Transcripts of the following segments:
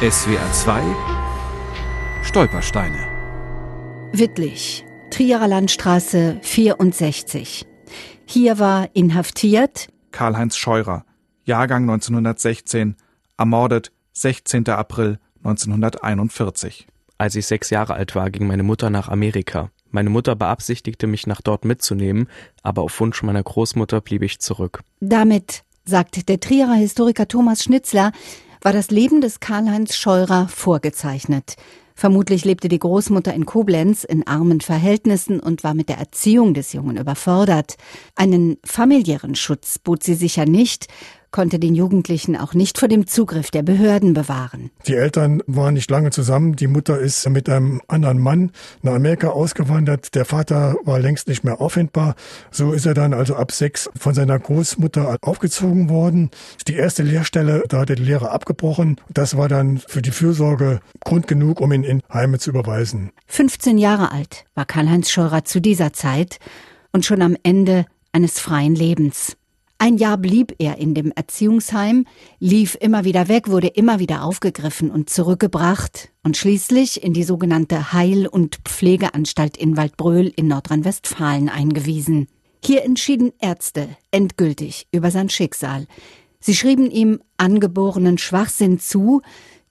SWR 2 Stolpersteine Wittlich, Trierer Landstraße 64. Hier war inhaftiert Karl-Heinz Scheurer, Jahrgang 1916, ermordet 16. April 1941. Als ich sechs Jahre alt war, ging meine Mutter nach Amerika. Meine Mutter beabsichtigte, mich nach dort mitzunehmen, aber auf Wunsch meiner Großmutter blieb ich zurück. Damit, sagt der Trierer Historiker Thomas Schnitzler, war das Leben des Karl-Heinz Scheurer vorgezeichnet. Vermutlich lebte die Großmutter in Koblenz in armen Verhältnissen und war mit der Erziehung des Jungen überfordert. Einen familiären Schutz bot sie sicher nicht, konnte den Jugendlichen auch nicht vor dem Zugriff der Behörden bewahren. Die Eltern waren nicht lange zusammen. Die Mutter ist mit einem anderen Mann nach Amerika ausgewandert. Der Vater war längst nicht mehr auffindbar. So ist er dann also ab sechs von seiner Großmutter aufgezogen worden. Die erste Lehrstelle, da hat er die Lehre abgebrochen. Das war dann für die Fürsorge Grund genug, um ihn in Heime zu überweisen. 15 Jahre alt war Karl-Heinz Scheurer zu dieser Zeit und schon am Ende eines freien Lebens. Ein Jahr blieb er in dem Erziehungsheim, lief immer wieder weg, wurde immer wieder aufgegriffen und zurückgebracht und schließlich in die sogenannte Heil- und Pflegeanstalt in Waldbröl in Nordrhein-Westfalen eingewiesen. Hier entschieden Ärzte endgültig über sein Schicksal. Sie schrieben ihm angeborenen Schwachsinn zu,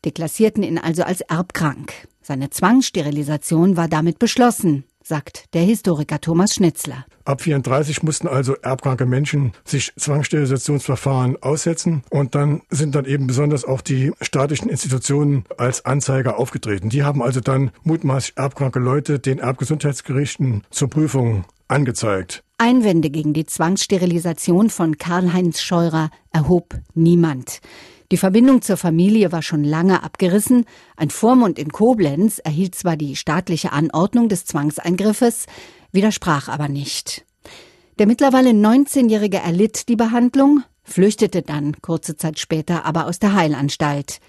deklassierten ihn also als erbkrank. Seine Zwangssterilisation war damit beschlossen sagt der Historiker Thomas Schnitzler. Ab 34 mussten also erbkranke Menschen sich Zwangssterilisationsverfahren aussetzen und dann sind dann eben besonders auch die staatlichen Institutionen als Anzeiger aufgetreten. Die haben also dann mutmaßlich erbkranke Leute den Erbgesundheitsgerichten zur Prüfung angezeigt. Einwände gegen die Zwangssterilisation von Karl-Heinz Scheurer erhob niemand. Die Verbindung zur Familie war schon lange abgerissen. Ein Vormund in Koblenz erhielt zwar die staatliche Anordnung des Zwangseingriffes, widersprach aber nicht. Der mittlerweile 19-Jährige erlitt die Behandlung, flüchtete dann kurze Zeit später aber aus der Heilanstalt.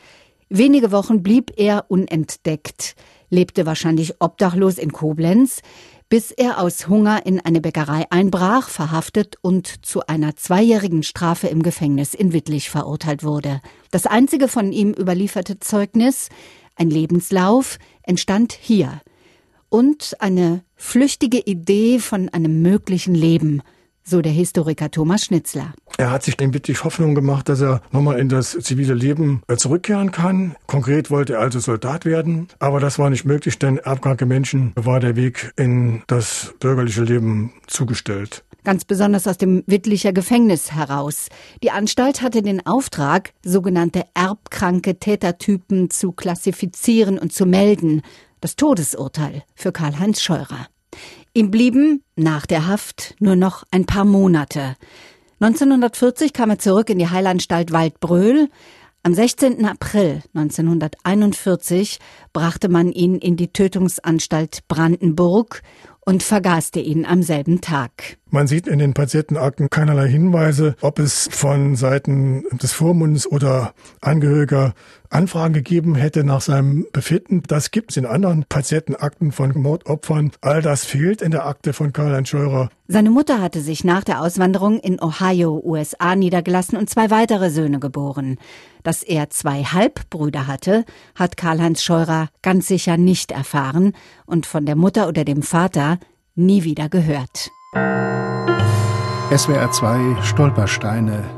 Wenige Wochen blieb er unentdeckt, lebte wahrscheinlich obdachlos in Koblenz, bis er aus Hunger in eine Bäckerei einbrach, verhaftet und zu einer zweijährigen Strafe im Gefängnis in Wittlich verurteilt wurde. Das einzige von ihm überlieferte Zeugnis, ein Lebenslauf, entstand hier. Und eine flüchtige Idee von einem möglichen Leben – so der Historiker Thomas Schnitzler. Er hat sich in Wittlich Hoffnung gemacht, dass er nochmal in das zivile Leben äh, zurückkehren kann. Konkret wollte er also Soldat werden, aber das war nicht möglich, denn erbkranke Menschen war der Weg in das bürgerliche Leben zugestellt ganz besonders aus dem Wittlicher Gefängnis heraus. Die Anstalt hatte den Auftrag, sogenannte erbkranke Tätertypen zu klassifizieren und zu melden. Das Todesurteil für Karl-Heinz Scheurer. Ihm blieben nach der Haft nur noch ein paar Monate. 1940 kam er zurück in die Heilanstalt Waldbröl. Am 16. April 1941 brachte man ihn in die Tötungsanstalt Brandenburg und vergaßte ihn am selben Tag. Man sieht in den Patientenakten keinerlei Hinweise, ob es von Seiten des Vormunds oder Angehöriger Anfragen gegeben hätte nach seinem Befinden. Das gibt es in anderen Patientenakten von Mordopfern. All das fehlt in der Akte von Karl-Heinz Scheurer. Seine Mutter hatte sich nach der Auswanderung in Ohio, USA niedergelassen und zwei weitere Söhne geboren. Dass er zwei Halbbrüder hatte, hat Karl-Heinz Scheurer ganz sicher nicht erfahren und von der Mutter oder dem Vater nie wieder gehört. SWR 2 Stolpersteine.